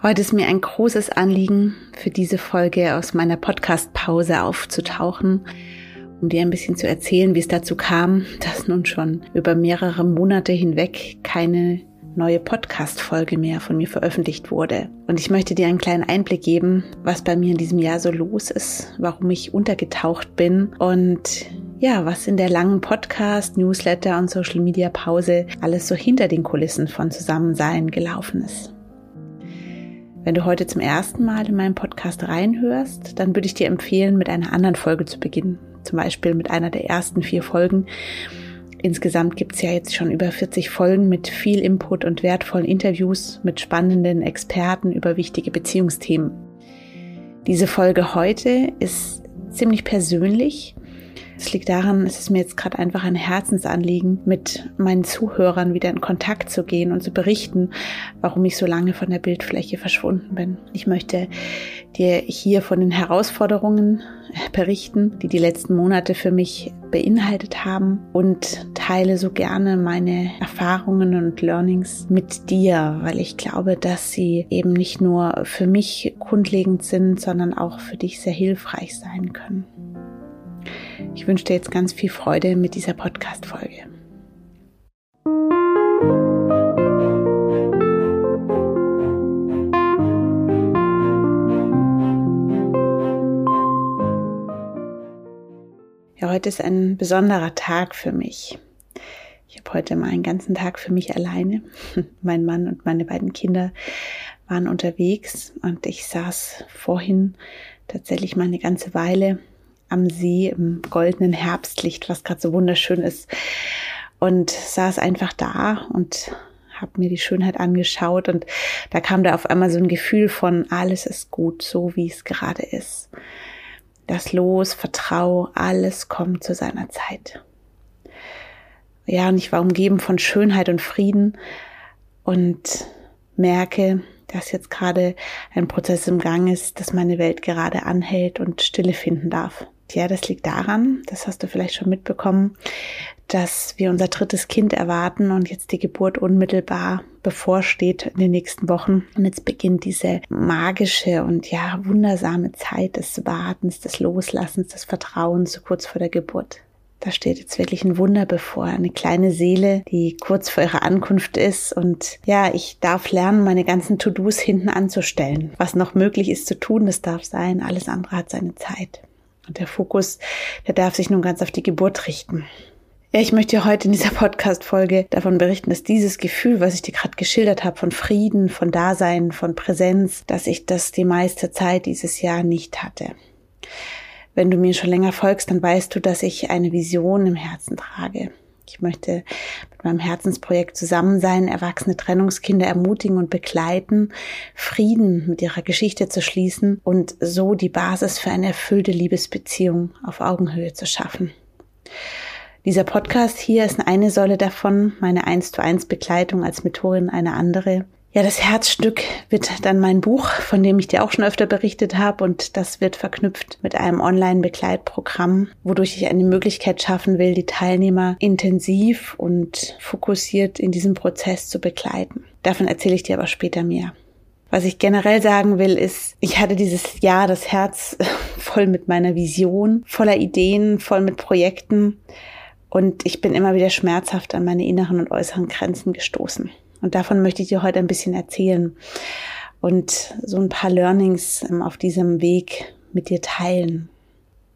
Heute ist mir ein großes Anliegen, für diese Folge aus meiner Podcast-Pause aufzutauchen, um dir ein bisschen zu erzählen, wie es dazu kam, dass nun schon über mehrere Monate hinweg keine neue Podcast-Folge mehr von mir veröffentlicht wurde. Und ich möchte dir einen kleinen Einblick geben, was bei mir in diesem Jahr so los ist, warum ich untergetaucht bin und ja, was in der langen Podcast, Newsletter und Social Media Pause alles so hinter den Kulissen von Zusammensein gelaufen ist. Wenn du heute zum ersten Mal in meinen Podcast reinhörst, dann würde ich dir empfehlen, mit einer anderen Folge zu beginnen. Zum Beispiel mit einer der ersten vier Folgen. Insgesamt gibt es ja jetzt schon über 40 Folgen mit viel Input und wertvollen Interviews mit spannenden Experten über wichtige Beziehungsthemen. Diese Folge heute ist ziemlich persönlich es liegt daran, es ist mir jetzt gerade einfach ein Herzensanliegen, mit meinen Zuhörern wieder in Kontakt zu gehen und zu berichten, warum ich so lange von der Bildfläche verschwunden bin. Ich möchte dir hier von den Herausforderungen berichten, die die letzten Monate für mich beinhaltet haben und teile so gerne meine Erfahrungen und Learnings mit dir, weil ich glaube, dass sie eben nicht nur für mich grundlegend sind, sondern auch für dich sehr hilfreich sein können. Ich wünsche dir jetzt ganz viel Freude mit dieser Podcast-Folge. Ja, heute ist ein besonderer Tag für mich. Ich habe heute mal einen ganzen Tag für mich alleine. Mein Mann und meine beiden Kinder waren unterwegs und ich saß vorhin tatsächlich mal eine ganze Weile am See im goldenen Herbstlicht, was gerade so wunderschön ist. Und saß einfach da und habe mir die Schönheit angeschaut und da kam da auf einmal so ein Gefühl von alles ist gut, so wie es gerade ist. Das Los, Vertrau, alles kommt zu seiner Zeit. Ja, und ich war umgeben von Schönheit und Frieden und merke, dass jetzt gerade ein Prozess im Gang ist, dass meine Welt gerade anhält und Stille finden darf. Ja, das liegt daran, das hast du vielleicht schon mitbekommen, dass wir unser drittes Kind erwarten und jetzt die Geburt unmittelbar bevorsteht in den nächsten Wochen. Und jetzt beginnt diese magische und ja, wundersame Zeit des Wartens, des Loslassens, des Vertrauens so kurz vor der Geburt. Da steht jetzt wirklich ein Wunder bevor, eine kleine Seele, die kurz vor ihrer Ankunft ist. Und ja, ich darf lernen, meine ganzen To-Dos hinten anzustellen. Was noch möglich ist zu tun, das darf sein. Alles andere hat seine Zeit. Und der Fokus, der darf sich nun ganz auf die Geburt richten. Ja, ich möchte heute in dieser Podcast-Folge davon berichten, dass dieses Gefühl, was ich dir gerade geschildert habe, von Frieden, von Dasein, von Präsenz, dass ich das die meiste Zeit dieses Jahr nicht hatte. Wenn du mir schon länger folgst, dann weißt du, dass ich eine Vision im Herzen trage. Ich möchte mit meinem Herzensprojekt zusammen sein, erwachsene Trennungskinder ermutigen und begleiten, Frieden mit ihrer Geschichte zu schließen und so die Basis für eine erfüllte Liebesbeziehung auf Augenhöhe zu schaffen. Dieser Podcast hier ist eine Säule davon, meine 1 zu 1 Begleitung als Mentorin eine andere. Ja, das Herzstück wird dann mein Buch, von dem ich dir auch schon öfter berichtet habe. Und das wird verknüpft mit einem Online-Begleitprogramm, wodurch ich eine Möglichkeit schaffen will, die Teilnehmer intensiv und fokussiert in diesem Prozess zu begleiten. Davon erzähle ich dir aber später mehr. Was ich generell sagen will, ist, ich hatte dieses Jahr das Herz voll mit meiner Vision, voller Ideen, voll mit Projekten. Und ich bin immer wieder schmerzhaft an meine inneren und äußeren Grenzen gestoßen. Und davon möchte ich dir heute ein bisschen erzählen und so ein paar Learnings ähm, auf diesem Weg mit dir teilen.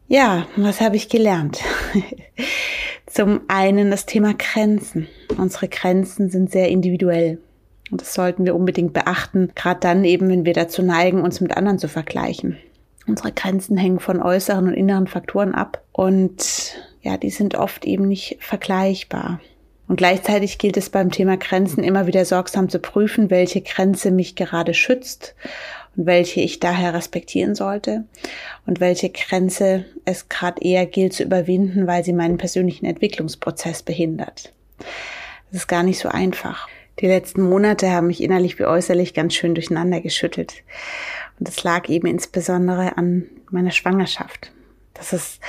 Ja, was habe ich gelernt? Zum einen das Thema Grenzen. Unsere Grenzen sind sehr individuell. Und das sollten wir unbedingt beachten, gerade dann eben, wenn wir dazu neigen, uns mit anderen zu vergleichen. Unsere Grenzen hängen von äußeren und inneren Faktoren ab und ja, die sind oft eben nicht vergleichbar. Und gleichzeitig gilt es beim Thema Grenzen immer wieder sorgsam zu prüfen, welche Grenze mich gerade schützt und welche ich daher respektieren sollte und welche Grenze es gerade eher gilt zu überwinden, weil sie meinen persönlichen Entwicklungsprozess behindert. Das ist gar nicht so einfach. Die letzten Monate haben mich innerlich wie äußerlich ganz schön durcheinander geschüttelt. Und das lag eben insbesondere an meiner Schwangerschaft. Das ist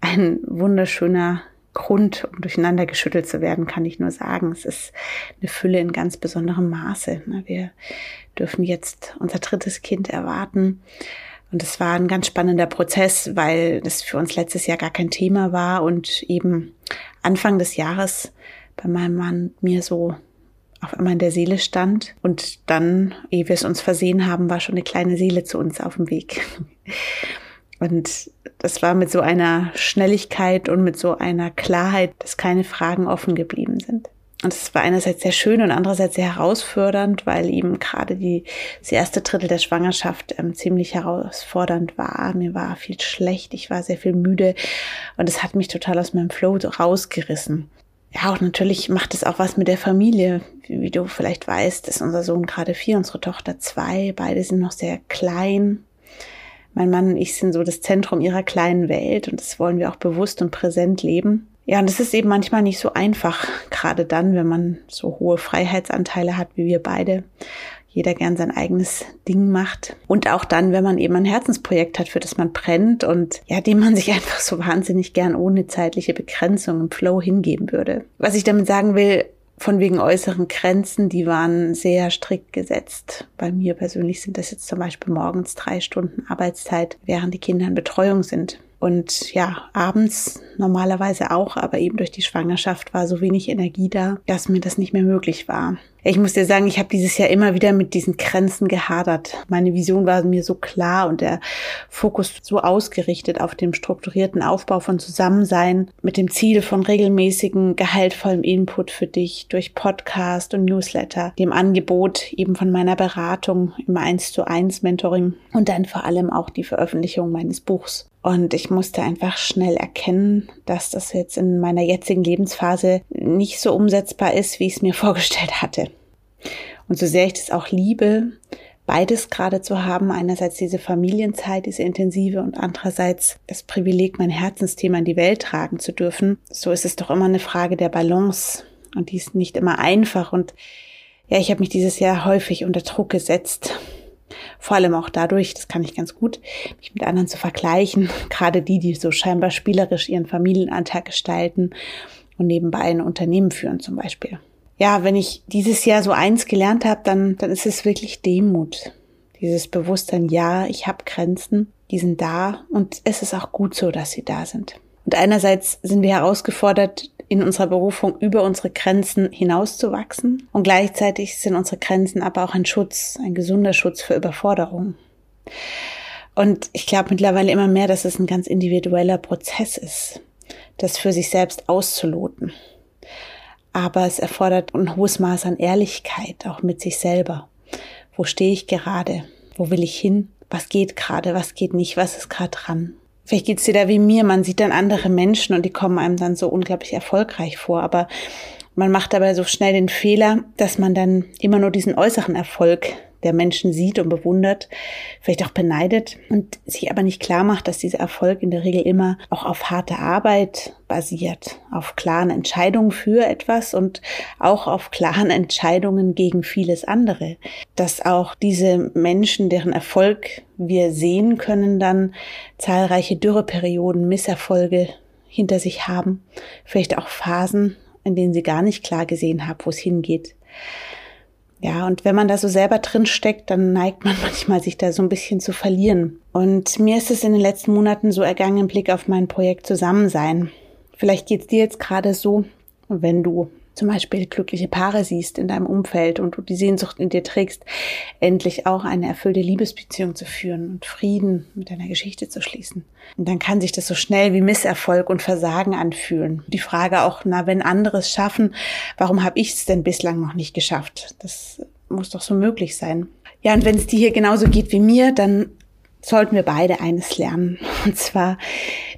ein wunderschöner Grund, um durcheinander geschüttelt zu werden, kann ich nur sagen. Es ist eine Fülle in ganz besonderem Maße. Wir dürfen jetzt unser drittes Kind erwarten. Und es war ein ganz spannender Prozess, weil das für uns letztes Jahr gar kein Thema war und eben Anfang des Jahres bei meinem Mann mir so auf einmal in der Seele stand. Und dann, ehe wir es uns versehen haben, war schon eine kleine Seele zu uns auf dem Weg. Und das war mit so einer Schnelligkeit und mit so einer Klarheit, dass keine Fragen offen geblieben sind. Und es war einerseits sehr schön und andererseits sehr herausfordernd, weil eben gerade die, das erste Drittel der Schwangerschaft ähm, ziemlich herausfordernd war. Mir war viel schlecht, ich war sehr viel müde und es hat mich total aus meinem Flow rausgerissen. Ja, und natürlich macht es auch was mit der Familie. Wie, wie du vielleicht weißt, ist unser Sohn gerade vier, unsere Tochter zwei. Beide sind noch sehr klein. Mein Mann und ich sind so das Zentrum ihrer kleinen Welt und das wollen wir auch bewusst und präsent leben. Ja, und es ist eben manchmal nicht so einfach, gerade dann, wenn man so hohe Freiheitsanteile hat wie wir beide. Jeder gern sein eigenes Ding macht. Und auch dann, wenn man eben ein Herzensprojekt hat, für das man brennt und ja, dem man sich einfach so wahnsinnig gern ohne zeitliche Begrenzung im Flow hingeben würde. Was ich damit sagen will, von wegen äußeren Grenzen, die waren sehr strikt gesetzt. Bei mir persönlich sind das jetzt zum Beispiel morgens drei Stunden Arbeitszeit, während die Kinder in Betreuung sind. Und ja, abends normalerweise auch, aber eben durch die Schwangerschaft war so wenig Energie da, dass mir das nicht mehr möglich war. Ich muss dir sagen, ich habe dieses Jahr immer wieder mit diesen Grenzen gehadert. Meine Vision war mir so klar und der Fokus so ausgerichtet auf dem strukturierten Aufbau von Zusammensein mit dem Ziel von regelmäßigen, gehaltvollem Input für dich durch Podcast und Newsletter, dem Angebot eben von meiner Beratung im 1 zu 1 Mentoring und dann vor allem auch die Veröffentlichung meines Buchs. Und ich musste einfach schnell erkennen, dass das jetzt in meiner jetzigen Lebensphase nicht so umsetzbar ist, wie ich es mir vorgestellt hatte. Und so sehr ich das auch liebe, beides gerade zu haben, einerseits diese Familienzeit, diese intensive und andererseits das Privileg, mein Herzensthema in die Welt tragen zu dürfen, so ist es doch immer eine Frage der Balance. Und die ist nicht immer einfach. Und ja, ich habe mich dieses Jahr häufig unter Druck gesetzt, vor allem auch dadurch, das kann ich ganz gut, mich mit anderen zu vergleichen. Gerade die, die so scheinbar spielerisch ihren Familienanteil gestalten und nebenbei ein Unternehmen führen zum Beispiel. Ja, wenn ich dieses Jahr so eins gelernt habe, dann, dann ist es wirklich Demut. Dieses Bewusstsein, ja, ich habe Grenzen, die sind da und es ist auch gut so, dass sie da sind. Und einerseits sind wir herausgefordert, in unserer Berufung über unsere Grenzen hinauszuwachsen. Und gleichzeitig sind unsere Grenzen aber auch ein Schutz, ein gesunder Schutz für Überforderung. Und ich glaube mittlerweile immer mehr, dass es ein ganz individueller Prozess ist, das für sich selbst auszuloten. Aber es erfordert ein hohes Maß an Ehrlichkeit, auch mit sich selber. Wo stehe ich gerade? Wo will ich hin? Was geht gerade? Was geht nicht? Was ist gerade dran? Vielleicht geht's dir da wie mir, man sieht dann andere Menschen und die kommen einem dann so unglaublich erfolgreich vor, aber man macht dabei so schnell den Fehler, dass man dann immer nur diesen äußeren Erfolg der Menschen sieht und bewundert, vielleicht auch beneidet und sich aber nicht klar macht, dass dieser Erfolg in der Regel immer auch auf harte Arbeit basiert, auf klaren Entscheidungen für etwas und auch auf klaren Entscheidungen gegen vieles andere. Dass auch diese Menschen, deren Erfolg wir sehen können, dann zahlreiche Dürreperioden, Misserfolge hinter sich haben, vielleicht auch Phasen, in denen sie gar nicht klar gesehen haben, wo es hingeht. Ja, und wenn man da so selber drin steckt, dann neigt man manchmal sich da so ein bisschen zu verlieren. Und mir ist es in den letzten Monaten so ergangen im Blick auf mein Projekt Zusammensein. Vielleicht geht's dir jetzt gerade so, wenn du zum Beispiel glückliche Paare siehst in deinem Umfeld und du die Sehnsucht in dir trägst, endlich auch eine erfüllte Liebesbeziehung zu führen und Frieden mit deiner Geschichte zu schließen. Und dann kann sich das so schnell wie Misserfolg und Versagen anfühlen. Die Frage auch, na, wenn andere es schaffen, warum habe ich es denn bislang noch nicht geschafft? Das muss doch so möglich sein. Ja, und wenn es dir hier genauso geht wie mir, dann sollten wir beide eines lernen, und zwar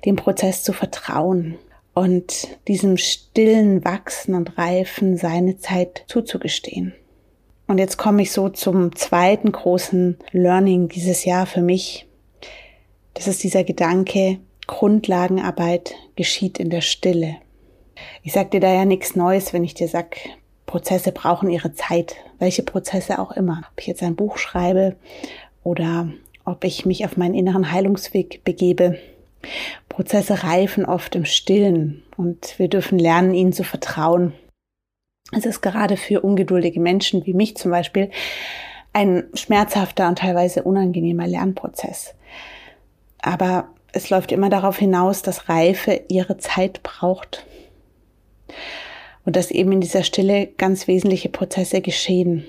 dem Prozess zu vertrauen und diesem stillen Wachsen und Reifen seine Zeit zuzugestehen. Und jetzt komme ich so zum zweiten großen Learning dieses Jahr für mich. Das ist dieser Gedanke, Grundlagenarbeit geschieht in der Stille. Ich sag dir da ja nichts Neues, wenn ich dir sag, Prozesse brauchen ihre Zeit, welche Prozesse auch immer. Ob ich jetzt ein Buch schreibe oder ob ich mich auf meinen inneren Heilungsweg begebe. Prozesse reifen oft im Stillen und wir dürfen lernen, ihnen zu vertrauen. Es ist gerade für ungeduldige Menschen wie mich zum Beispiel ein schmerzhafter und teilweise unangenehmer Lernprozess. Aber es läuft immer darauf hinaus, dass Reife ihre Zeit braucht. Und dass eben in dieser Stille ganz wesentliche Prozesse geschehen.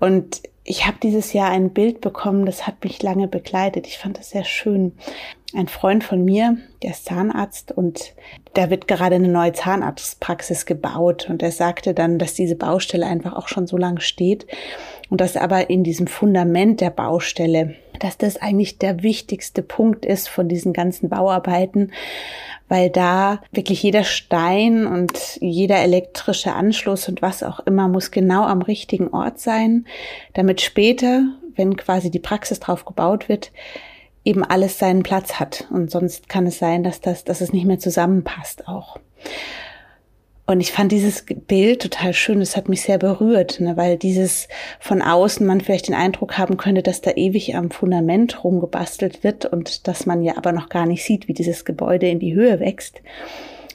Und ich habe dieses Jahr ein Bild bekommen, das hat mich lange begleitet. Ich fand das sehr schön. Ein Freund von mir, der ist Zahnarzt und da wird gerade eine neue Zahnarztpraxis gebaut. Und er sagte dann, dass diese Baustelle einfach auch schon so lange steht und dass aber in diesem Fundament der Baustelle, dass das eigentlich der wichtigste Punkt ist von diesen ganzen Bauarbeiten, weil da wirklich jeder Stein und jeder elektrische Anschluss und was auch immer muss genau am richtigen Ort sein, damit später, wenn quasi die Praxis drauf gebaut wird, eben alles seinen Platz hat. Und sonst kann es sein, dass das, dass es nicht mehr zusammenpasst auch. Und ich fand dieses Bild total schön, es hat mich sehr berührt, ne, weil dieses von außen man vielleicht den Eindruck haben könnte, dass da ewig am Fundament rumgebastelt wird und dass man ja aber noch gar nicht sieht, wie dieses Gebäude in die Höhe wächst.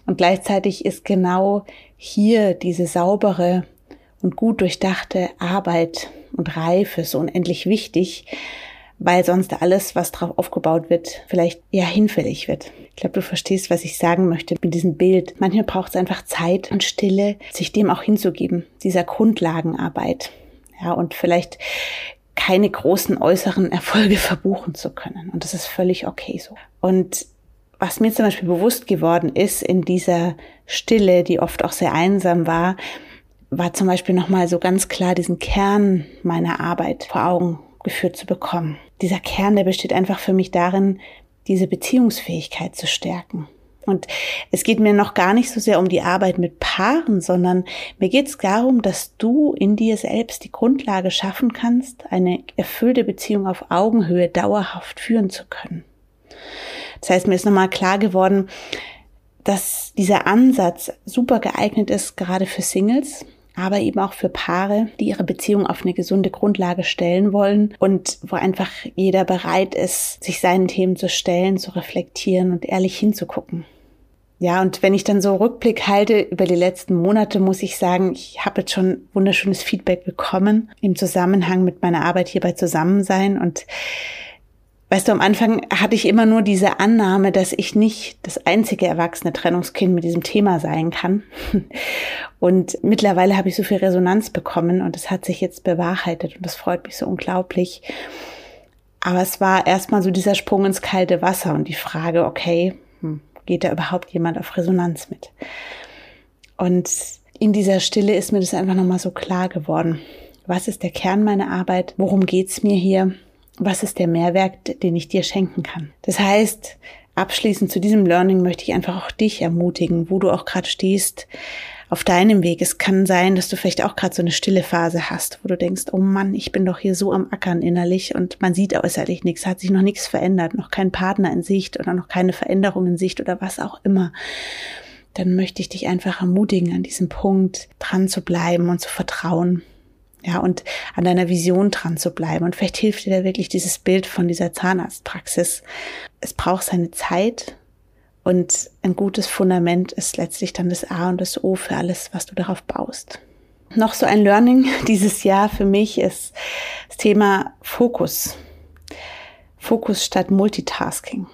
Und gleichzeitig ist genau hier diese saubere und gut durchdachte Arbeit und Reife so unendlich wichtig, weil sonst alles, was drauf aufgebaut wird, vielleicht eher hinfällig wird. Ich glaube, du verstehst, was ich sagen möchte mit diesem Bild. Manchmal braucht es einfach Zeit und Stille, sich dem auch hinzugeben, dieser Grundlagenarbeit. Ja, und vielleicht keine großen äußeren Erfolge verbuchen zu können. Und das ist völlig okay so. Und was mir zum Beispiel bewusst geworden ist in dieser Stille, die oft auch sehr einsam war, war zum Beispiel nochmal so ganz klar diesen Kern meiner Arbeit vor Augen geführt zu bekommen. Dieser Kern, der besteht einfach für mich darin, diese Beziehungsfähigkeit zu stärken. Und es geht mir noch gar nicht so sehr um die Arbeit mit Paaren, sondern mir geht es darum, dass du in dir selbst die Grundlage schaffen kannst, eine erfüllte Beziehung auf Augenhöhe dauerhaft führen zu können. Das heißt, mir ist nochmal klar geworden, dass dieser Ansatz super geeignet ist, gerade für Singles, aber eben auch für Paare, die ihre Beziehung auf eine gesunde Grundlage stellen wollen und wo einfach jeder bereit ist, sich seinen Themen zu stellen, zu reflektieren und ehrlich hinzugucken. Ja, und wenn ich dann so Rückblick halte über die letzten Monate, muss ich sagen, ich habe jetzt schon wunderschönes Feedback bekommen im Zusammenhang mit meiner Arbeit hier bei Zusammensein und Weißt du, am Anfang hatte ich immer nur diese Annahme, dass ich nicht das einzige erwachsene Trennungskind mit diesem Thema sein kann. Und mittlerweile habe ich so viel Resonanz bekommen und es hat sich jetzt bewahrheitet und das freut mich so unglaublich. Aber es war erstmal so dieser Sprung ins kalte Wasser und die Frage, okay, hm, geht da überhaupt jemand auf Resonanz mit? Und in dieser Stille ist mir das einfach nochmal so klar geworden. Was ist der Kern meiner Arbeit? Worum geht's mir hier? Was ist der Mehrwert, den ich dir schenken kann. Das heißt, abschließend zu diesem Learning möchte ich einfach auch dich ermutigen, wo du auch gerade stehst auf deinem Weg. Es kann sein, dass du vielleicht auch gerade so eine stille Phase hast, wo du denkst, oh Mann, ich bin doch hier so am Ackern innerlich und man sieht äußerlich nichts, hat sich noch nichts verändert, noch kein Partner in Sicht oder noch keine Veränderung in Sicht oder was auch immer. Dann möchte ich dich einfach ermutigen, an diesem Punkt dran zu bleiben und zu vertrauen ja, und an deiner Vision dran zu bleiben. Und vielleicht hilft dir da wirklich dieses Bild von dieser Zahnarztpraxis. Es braucht seine Zeit und ein gutes Fundament ist letztlich dann das A und das O für alles, was du darauf baust. Noch so ein Learning dieses Jahr für mich ist das Thema Fokus. Fokus statt Multitasking.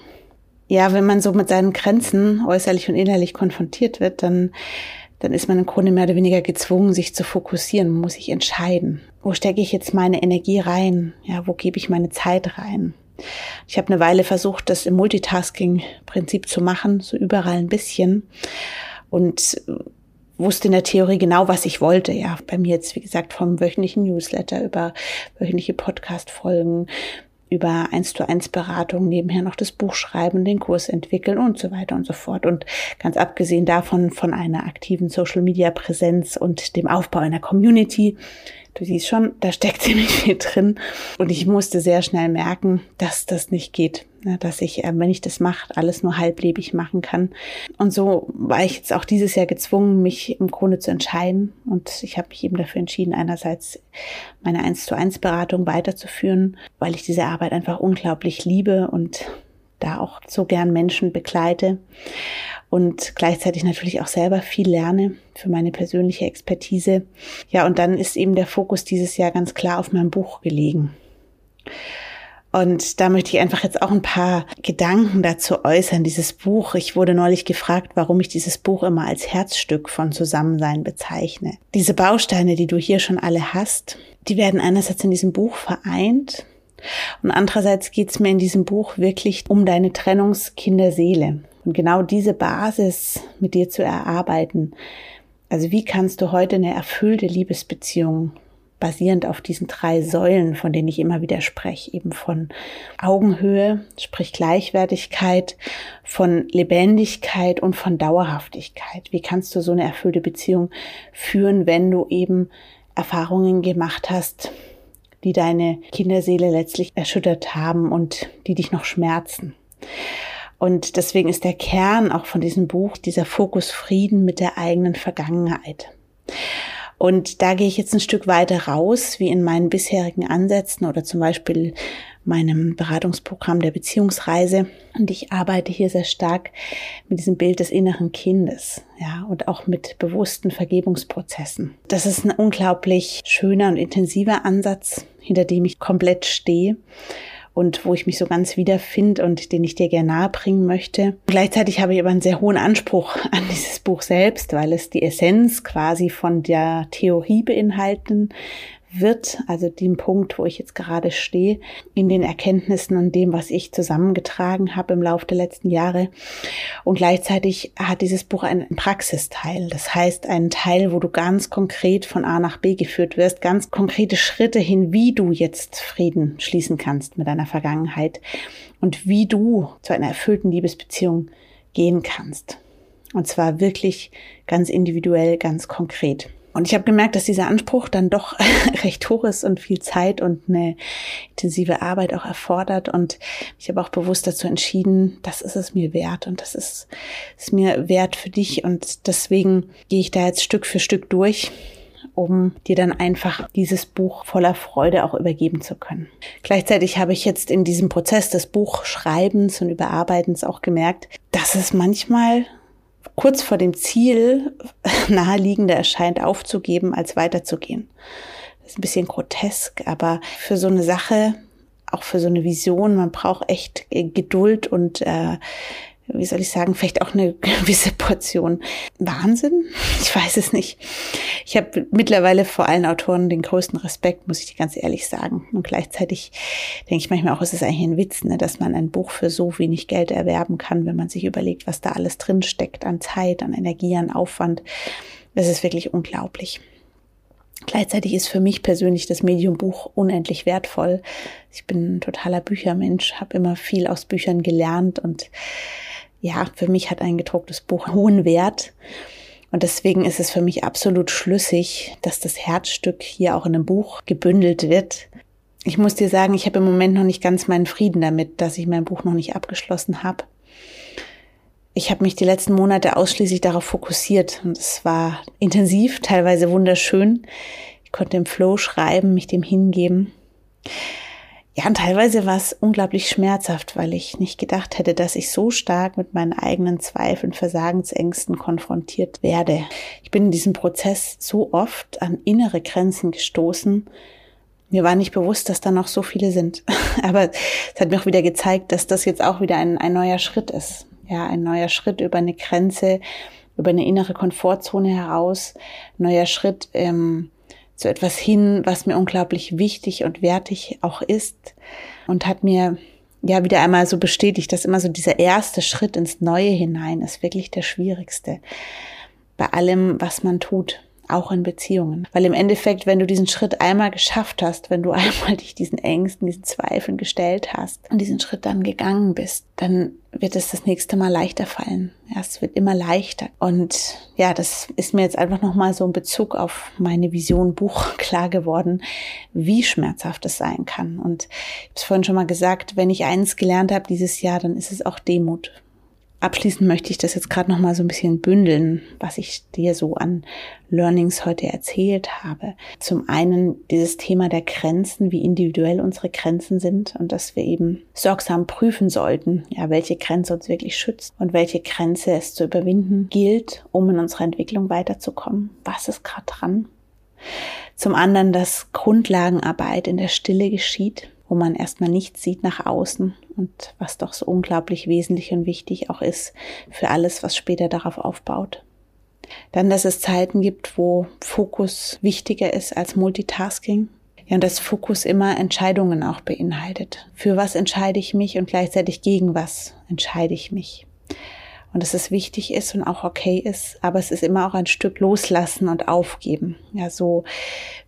Ja, wenn man so mit seinen Grenzen äußerlich und innerlich konfrontiert wird, dann dann ist man im Grunde mehr oder weniger gezwungen, sich zu fokussieren. Muss sich entscheiden. Wo stecke ich jetzt meine Energie rein? Ja, wo gebe ich meine Zeit rein? Ich habe eine Weile versucht, das im Multitasking-Prinzip zu machen, so überall ein bisschen. Und wusste in der Theorie genau, was ich wollte. Ja, bei mir jetzt, wie gesagt, vom wöchentlichen Newsletter über wöchentliche Podcast-Folgen, über eins zu eins Beratung nebenher noch das Buch schreiben, den Kurs entwickeln und so weiter und so fort. Und ganz abgesehen davon von einer aktiven Social Media Präsenz und dem Aufbau einer Community, du siehst schon, da steckt ziemlich viel drin. Und ich musste sehr schnell merken, dass das nicht geht. Ne, dass ich, äh, wenn ich das mache, alles nur halblebig machen kann. Und so war ich jetzt auch dieses Jahr gezwungen, mich im Grunde zu entscheiden. Und ich habe mich eben dafür entschieden, einerseits meine 1 zu 1 Beratung weiterzuführen, weil ich diese Arbeit einfach unglaublich liebe und da auch so gern Menschen begleite und gleichzeitig natürlich auch selber viel lerne für meine persönliche Expertise. Ja, und dann ist eben der Fokus dieses Jahr ganz klar auf meinem Buch gelegen. Und da möchte ich einfach jetzt auch ein paar Gedanken dazu äußern. Dieses Buch, ich wurde neulich gefragt, warum ich dieses Buch immer als Herzstück von Zusammensein bezeichne. Diese Bausteine, die du hier schon alle hast, die werden einerseits in diesem Buch vereint und andererseits geht es mir in diesem Buch wirklich um deine Trennungskinderseele. Und genau diese Basis mit dir zu erarbeiten. Also wie kannst du heute eine erfüllte Liebesbeziehung basierend auf diesen drei Säulen, von denen ich immer wieder spreche, eben von Augenhöhe, sprich Gleichwertigkeit, von Lebendigkeit und von Dauerhaftigkeit. Wie kannst du so eine erfüllte Beziehung führen, wenn du eben Erfahrungen gemacht hast, die deine Kinderseele letztlich erschüttert haben und die dich noch schmerzen? Und deswegen ist der Kern auch von diesem Buch dieser Fokus Frieden mit der eigenen Vergangenheit. Und da gehe ich jetzt ein Stück weiter raus, wie in meinen bisherigen Ansätzen oder zum Beispiel meinem Beratungsprogramm der Beziehungsreise. Und ich arbeite hier sehr stark mit diesem Bild des inneren Kindes, ja, und auch mit bewussten Vergebungsprozessen. Das ist ein unglaublich schöner und intensiver Ansatz, hinter dem ich komplett stehe und wo ich mich so ganz wiederfinde und den ich dir gerne nahebringen möchte. Gleichzeitig habe ich aber einen sehr hohen Anspruch an dieses Buch selbst, weil es die Essenz quasi von der Theorie beinhalten wird, also dem Punkt, wo ich jetzt gerade stehe, in den Erkenntnissen und dem, was ich zusammengetragen habe im Laufe der letzten Jahre. Und gleichzeitig hat dieses Buch einen Praxisteil. Das heißt, einen Teil, wo du ganz konkret von A nach B geführt wirst, ganz konkrete Schritte hin, wie du jetzt Frieden schließen kannst mit deiner Vergangenheit und wie du zu einer erfüllten Liebesbeziehung gehen kannst. Und zwar wirklich ganz individuell, ganz konkret. Und ich habe gemerkt, dass dieser Anspruch dann doch recht hoch ist und viel Zeit und eine intensive Arbeit auch erfordert. Und ich habe auch bewusst dazu entschieden, das ist es mir wert und das ist es mir wert für dich. Und deswegen gehe ich da jetzt Stück für Stück durch um dir dann einfach dieses Buch voller Freude auch übergeben zu können. Gleichzeitig habe ich jetzt in diesem Prozess des Buchschreibens und Überarbeitens auch gemerkt, dass es manchmal kurz vor dem Ziel naheliegender erscheint, aufzugeben, als weiterzugehen. Das ist ein bisschen grotesk, aber für so eine Sache, auch für so eine Vision, man braucht echt Geduld und äh, wie soll ich sagen, vielleicht auch eine gewisse Portion Wahnsinn. Ich weiß es nicht. Ich habe mittlerweile vor allen Autoren den größten Respekt, muss ich dir ganz ehrlich sagen. Und gleichzeitig denke ich manchmal auch, es ist eigentlich ein Witz, ne, dass man ein Buch für so wenig Geld erwerben kann, wenn man sich überlegt, was da alles drin steckt an Zeit, an Energie, an Aufwand. Das ist wirklich unglaublich. Gleichzeitig ist für mich persönlich das Medium Buch unendlich wertvoll. Ich bin ein totaler Büchermensch, habe immer viel aus Büchern gelernt und ja, für mich hat ein gedrucktes Buch hohen Wert. Und deswegen ist es für mich absolut schlüssig, dass das Herzstück hier auch in einem Buch gebündelt wird. Ich muss dir sagen, ich habe im Moment noch nicht ganz meinen Frieden damit, dass ich mein Buch noch nicht abgeschlossen habe. Ich habe mich die letzten Monate ausschließlich darauf fokussiert und es war intensiv, teilweise wunderschön. Ich konnte im Flow schreiben, mich dem hingeben. Ja, und teilweise war es unglaublich schmerzhaft, weil ich nicht gedacht hätte, dass ich so stark mit meinen eigenen Zweifeln, Versagensängsten konfrontiert werde. Ich bin in diesem Prozess so oft an innere Grenzen gestoßen. Mir war nicht bewusst, dass da noch so viele sind. Aber es hat mir auch wieder gezeigt, dass das jetzt auch wieder ein, ein neuer Schritt ist. Ja, ein neuer Schritt über eine Grenze, über eine innere Komfortzone heraus, neuer Schritt, ähm, zu etwas hin, was mir unglaublich wichtig und wertig auch ist. Und hat mir ja wieder einmal so bestätigt, dass immer so dieser erste Schritt ins Neue hinein ist wirklich der schwierigste. Bei allem, was man tut. Auch in Beziehungen. Weil im Endeffekt, wenn du diesen Schritt einmal geschafft hast, wenn du einmal dich diesen Ängsten, diesen Zweifeln gestellt hast und diesen Schritt dann gegangen bist, dann wird es das nächste Mal leichter fallen. Ja, es wird immer leichter. Und ja, das ist mir jetzt einfach nochmal so in Bezug auf meine Vision Buch klar geworden, wie schmerzhaft es sein kann. Und ich habe es vorhin schon mal gesagt, wenn ich eins gelernt habe dieses Jahr, dann ist es auch Demut. Abschließend möchte ich das jetzt gerade noch mal so ein bisschen bündeln, was ich dir so an Learnings heute erzählt habe. Zum einen dieses Thema der Grenzen, wie individuell unsere Grenzen sind und dass wir eben sorgsam prüfen sollten, ja, welche Grenze uns wirklich schützt und welche Grenze es zu überwinden gilt, um in unserer Entwicklung weiterzukommen. Was ist gerade dran? Zum anderen, dass Grundlagenarbeit in der Stille geschieht, wo man erstmal nichts sieht nach außen und was doch so unglaublich wesentlich und wichtig auch ist für alles, was später darauf aufbaut. Dann, dass es Zeiten gibt, wo Fokus wichtiger ist als Multitasking. Ja, und dass Fokus immer Entscheidungen auch beinhaltet. Für was entscheide ich mich und gleichzeitig gegen was entscheide ich mich. Und dass es wichtig ist und auch okay ist, aber es ist immer auch ein Stück loslassen und aufgeben. Ja, so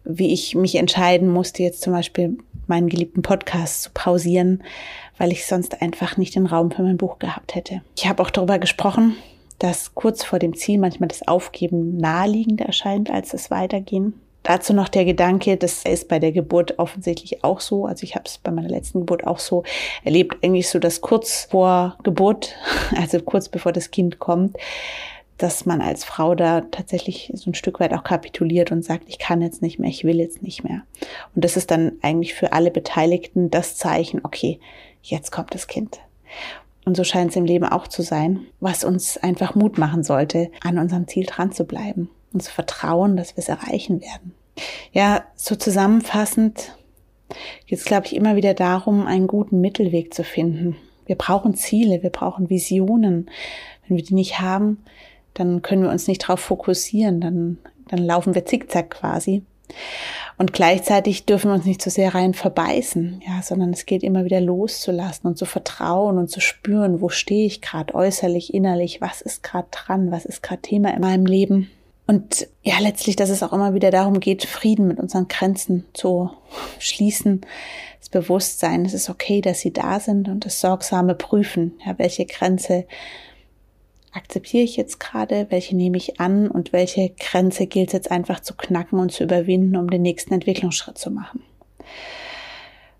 wie ich mich entscheiden musste, jetzt zum Beispiel meinen geliebten Podcast zu pausieren, weil ich sonst einfach nicht den Raum für mein Buch gehabt hätte. Ich habe auch darüber gesprochen, dass kurz vor dem Ziel manchmal das Aufgeben naheliegender erscheint als das Weitergehen. Dazu noch der Gedanke, das ist bei der Geburt offensichtlich auch so. Also ich habe es bei meiner letzten Geburt auch so erlebt, eigentlich so, dass kurz vor Geburt, also kurz bevor das Kind kommt, dass man als Frau da tatsächlich so ein Stück weit auch kapituliert und sagt, ich kann jetzt nicht mehr, ich will jetzt nicht mehr. Und das ist dann eigentlich für alle Beteiligten das Zeichen, okay, jetzt kommt das Kind. Und so scheint es im Leben auch zu sein, was uns einfach Mut machen sollte, an unserem Ziel dran zu bleiben und zu vertrauen, dass wir es erreichen werden. Ja, so zusammenfassend geht es, glaube ich, immer wieder darum, einen guten Mittelweg zu finden. Wir brauchen Ziele, wir brauchen Visionen. Wenn wir die nicht haben, dann können wir uns nicht darauf fokussieren, dann, dann laufen wir zickzack quasi. Und gleichzeitig dürfen wir uns nicht so sehr rein verbeißen, ja, sondern es geht immer wieder loszulassen und zu vertrauen und zu spüren, wo stehe ich gerade äußerlich, innerlich, was ist gerade dran, was ist gerade Thema in meinem Leben. Und ja, letztlich, dass es auch immer wieder darum geht, Frieden mit unseren Grenzen zu schließen, das Bewusstsein, es ist okay, dass sie da sind und das sorgsame Prüfen, ja, welche Grenze akzeptiere ich jetzt gerade, welche nehme ich an und welche Grenze gilt es jetzt einfach zu knacken und zu überwinden, um den nächsten Entwicklungsschritt zu machen.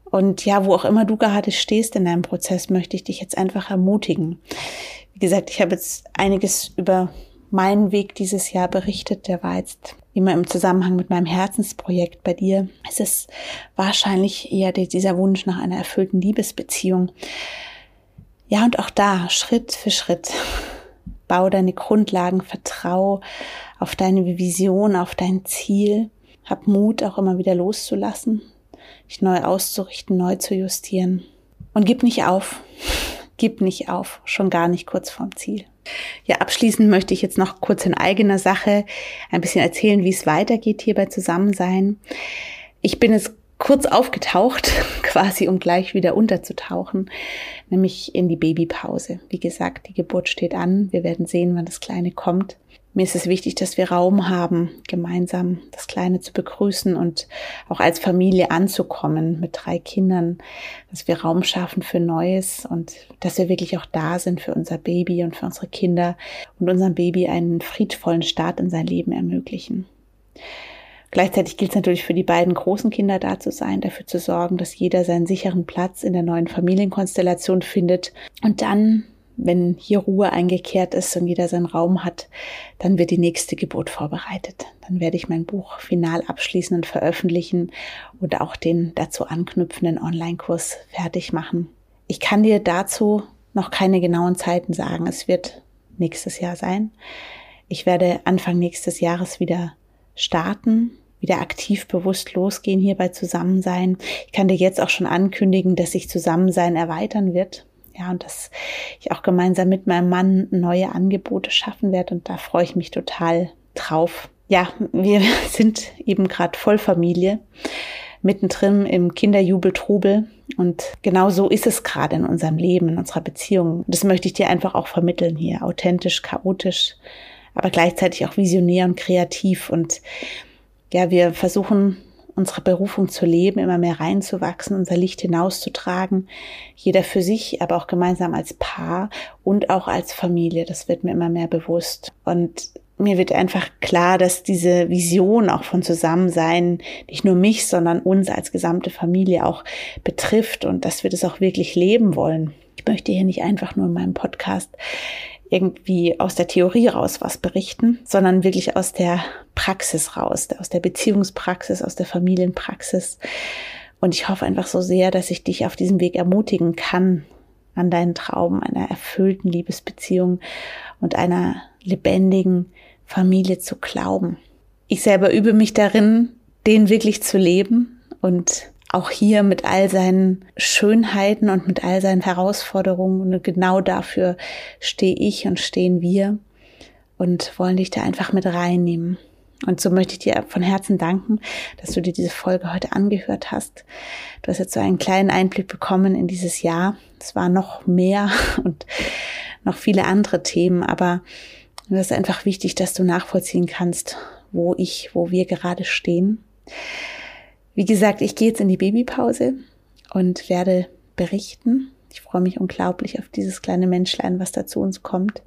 Und ja, wo auch immer du gerade stehst in deinem Prozess, möchte ich dich jetzt einfach ermutigen. Wie gesagt, ich habe jetzt einiges über meinen Weg dieses Jahr berichtet. Der war jetzt immer im Zusammenhang mit meinem Herzensprojekt bei dir. Es ist wahrscheinlich eher dieser Wunsch nach einer erfüllten Liebesbeziehung. Ja, und auch da, Schritt für Schritt, bau deine Grundlagen, vertrau auf deine Vision, auf dein Ziel. Hab Mut, auch immer wieder loszulassen, dich neu auszurichten, neu zu justieren. Und gib nicht auf. Gib nicht auf, schon gar nicht kurz vorm Ziel. Ja, abschließend möchte ich jetzt noch kurz in eigener Sache ein bisschen erzählen, wie es weitergeht hier bei Zusammensein. Ich bin es kurz aufgetaucht, quasi um gleich wieder unterzutauchen, nämlich in die Babypause. Wie gesagt, die Geburt steht an. Wir werden sehen, wann das Kleine kommt. Mir ist es wichtig, dass wir Raum haben, gemeinsam das Kleine zu begrüßen und auch als Familie anzukommen mit drei Kindern, dass wir Raum schaffen für Neues und dass wir wirklich auch da sind für unser Baby und für unsere Kinder und unserem Baby einen friedvollen Start in sein Leben ermöglichen. Gleichzeitig gilt es natürlich für die beiden großen Kinder da zu sein, dafür zu sorgen, dass jeder seinen sicheren Platz in der neuen Familienkonstellation findet. Und dann, wenn hier Ruhe eingekehrt ist und jeder seinen Raum hat, dann wird die nächste Geburt vorbereitet. Dann werde ich mein Buch final abschließen und veröffentlichen und auch den dazu anknüpfenden Online-Kurs fertig machen. Ich kann dir dazu noch keine genauen Zeiten sagen. Es wird nächstes Jahr sein. Ich werde Anfang nächstes Jahres wieder starten wieder aktiv bewusst losgehen hier bei Zusammensein. Ich kann dir jetzt auch schon ankündigen, dass sich Zusammensein erweitern wird. Ja, und dass ich auch gemeinsam mit meinem Mann neue Angebote schaffen werde. Und da freue ich mich total drauf. Ja, wir sind eben gerade Vollfamilie, mittendrin im Kinderjubel-Trubel. Und genau so ist es gerade in unserem Leben, in unserer Beziehung. Das möchte ich dir einfach auch vermitteln hier. Authentisch, chaotisch, aber gleichzeitig auch visionär und kreativ. Und ja, wir versuchen unsere Berufung zu leben, immer mehr reinzuwachsen, unser Licht hinauszutragen. Jeder für sich, aber auch gemeinsam als Paar und auch als Familie. Das wird mir immer mehr bewusst. Und mir wird einfach klar, dass diese Vision auch von Zusammensein nicht nur mich, sondern uns als gesamte Familie auch betrifft und dass wir das auch wirklich leben wollen. Ich möchte hier nicht einfach nur in meinem Podcast irgendwie aus der Theorie raus was berichten, sondern wirklich aus der Praxis raus, aus der Beziehungspraxis, aus der Familienpraxis. Und ich hoffe einfach so sehr, dass ich dich auf diesem Weg ermutigen kann, an deinen Traum einer erfüllten Liebesbeziehung und einer lebendigen Familie zu glauben. Ich selber übe mich darin, den wirklich zu leben und auch hier mit all seinen Schönheiten und mit all seinen Herausforderungen. Und genau dafür stehe ich und stehen wir und wollen dich da einfach mit reinnehmen. Und so möchte ich dir von Herzen danken, dass du dir diese Folge heute angehört hast. Du hast jetzt so einen kleinen Einblick bekommen in dieses Jahr. Es war noch mehr und noch viele andere Themen, aber es ist einfach wichtig, dass du nachvollziehen kannst, wo ich, wo wir gerade stehen. Wie gesagt, ich gehe jetzt in die Babypause und werde berichten. Ich freue mich unglaublich auf dieses kleine Menschlein, was da zu uns kommt.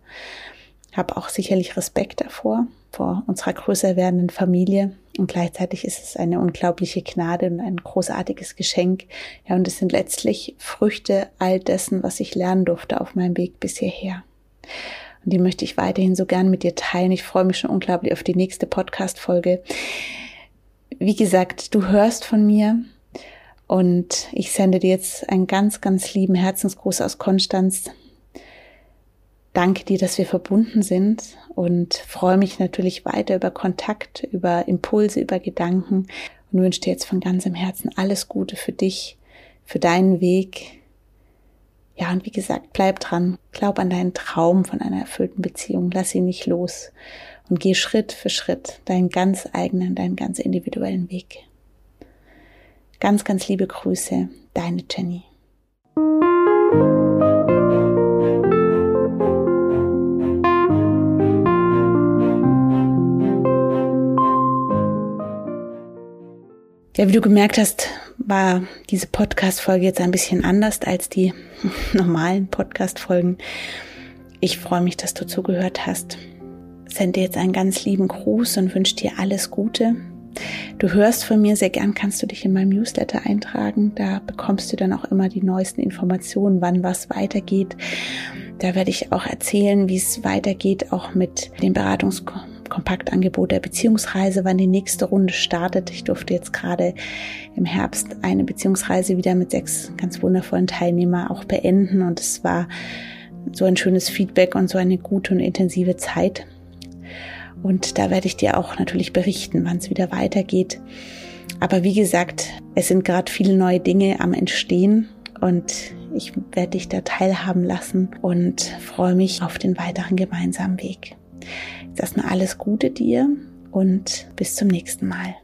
Habe auch sicherlich Respekt davor, vor unserer größer werdenden Familie. Und gleichzeitig ist es eine unglaubliche Gnade und ein großartiges Geschenk. Ja, und es sind letztlich Früchte all dessen, was ich lernen durfte auf meinem Weg bis hierher. Und die möchte ich weiterhin so gern mit dir teilen. Ich freue mich schon unglaublich auf die nächste Podcast-Folge wie gesagt, du hörst von mir und ich sende dir jetzt einen ganz, ganz lieben Herzensgruß aus Konstanz. Danke dir, dass wir verbunden sind und freue mich natürlich weiter über Kontakt, über Impulse, über Gedanken und wünsche dir jetzt von ganzem Herzen alles Gute für dich, für deinen Weg. Ja, und wie gesagt, bleib dran, glaub an deinen Traum von einer erfüllten Beziehung, lass ihn nicht los und geh Schritt für Schritt deinen ganz eigenen, deinen ganz individuellen Weg. Ganz, ganz liebe Grüße, deine Jenny. Ja, wie du gemerkt hast, war diese Podcast-Folge jetzt ein bisschen anders als die normalen Podcast-Folgen. Ich freue mich, dass du zugehört hast sende dir jetzt einen ganz lieben Gruß und wünsche dir alles Gute. Du hörst von mir sehr gern, kannst du dich in meinem Newsletter eintragen. Da bekommst du dann auch immer die neuesten Informationen, wann was weitergeht. Da werde ich auch erzählen, wie es weitergeht, auch mit dem Beratungskompaktangebot der Beziehungsreise, wann die nächste Runde startet. Ich durfte jetzt gerade im Herbst eine Beziehungsreise wieder mit sechs ganz wundervollen Teilnehmern auch beenden und es war so ein schönes Feedback und so eine gute und intensive Zeit. Und da werde ich dir auch natürlich berichten, wann es wieder weitergeht. Aber wie gesagt, es sind gerade viele neue Dinge am Entstehen und ich werde dich da teilhaben lassen und freue mich auf den weiteren gemeinsamen Weg. Jetzt erstmal alles Gute dir und bis zum nächsten Mal.